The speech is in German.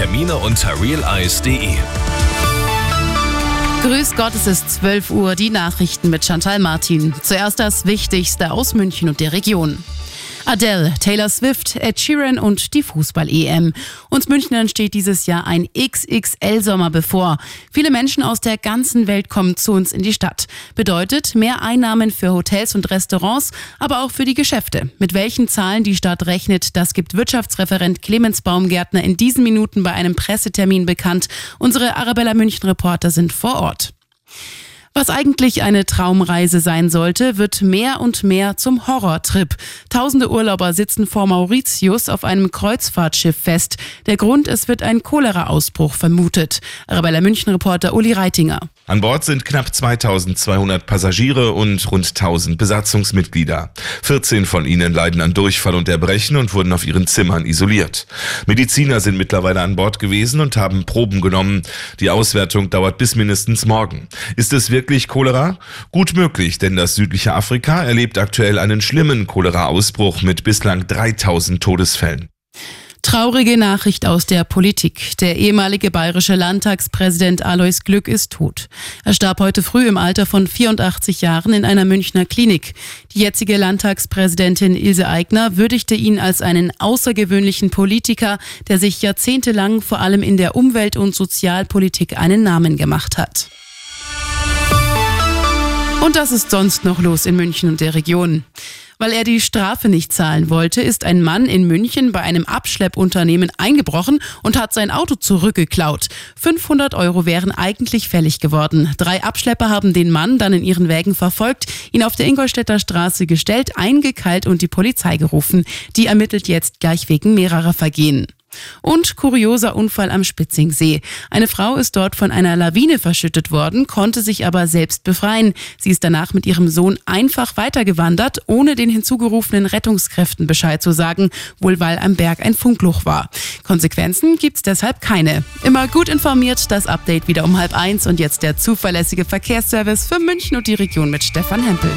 Termine unter realeyes.de. Grüß Gott, es ist 12 Uhr, die Nachrichten mit Chantal Martin. Zuerst das Wichtigste aus München und der Region. Adele, Taylor Swift, Ed Sheeran und die Fußball-EM. Uns Münchnern steht dieses Jahr ein XXL-Sommer bevor. Viele Menschen aus der ganzen Welt kommen zu uns in die Stadt. Bedeutet mehr Einnahmen für Hotels und Restaurants, aber auch für die Geschäfte. Mit welchen Zahlen die Stadt rechnet, das gibt Wirtschaftsreferent Clemens Baumgärtner in diesen Minuten bei einem Pressetermin bekannt. Unsere Arabella München-Reporter sind vor Ort. Was eigentlich eine Traumreise sein sollte, wird mehr und mehr zum Horrortrip. Tausende Urlauber sitzen vor Mauritius auf einem Kreuzfahrtschiff fest. Der Grund, es wird ein Cholera-Ausbruch vermutet. Arabella München-Reporter Uli Reitinger. An Bord sind knapp 2200 Passagiere und rund 1000 Besatzungsmitglieder. 14 von ihnen leiden an Durchfall und Erbrechen und wurden auf ihren Zimmern isoliert. Mediziner sind mittlerweile an Bord gewesen und haben Proben genommen. Die Auswertung dauert bis mindestens morgen. Ist es wirklich Cholera? Gut möglich, denn das südliche Afrika erlebt aktuell einen schlimmen Cholera-Ausbruch mit bislang 3000 Todesfällen. Traurige Nachricht aus der Politik. Der ehemalige bayerische Landtagspräsident Alois Glück ist tot. Er starb heute früh im Alter von 84 Jahren in einer Münchner Klinik. Die jetzige Landtagspräsidentin Ilse Aigner würdigte ihn als einen außergewöhnlichen Politiker, der sich jahrzehntelang vor allem in der Umwelt- und Sozialpolitik einen Namen gemacht hat. Und das ist sonst noch los in München und der Region. Weil er die Strafe nicht zahlen wollte, ist ein Mann in München bei einem Abschleppunternehmen eingebrochen und hat sein Auto zurückgeklaut. 500 Euro wären eigentlich fällig geworden. Drei Abschlepper haben den Mann dann in ihren Wägen verfolgt, ihn auf der Ingolstädter Straße gestellt, eingekeilt und die Polizei gerufen. Die ermittelt jetzt gleich wegen mehrerer Vergehen. Und kurioser Unfall am Spitzingsee. Eine Frau ist dort von einer Lawine verschüttet worden, konnte sich aber selbst befreien. Sie ist danach mit ihrem Sohn einfach weitergewandert, ohne den hinzugerufenen Rettungskräften Bescheid zu sagen, wohl weil am Berg ein Funkloch war. Konsequenzen gibt's deshalb keine. Immer gut informiert, das Update wieder um halb eins und jetzt der zuverlässige Verkehrsservice für München und die Region mit Stefan Hempel.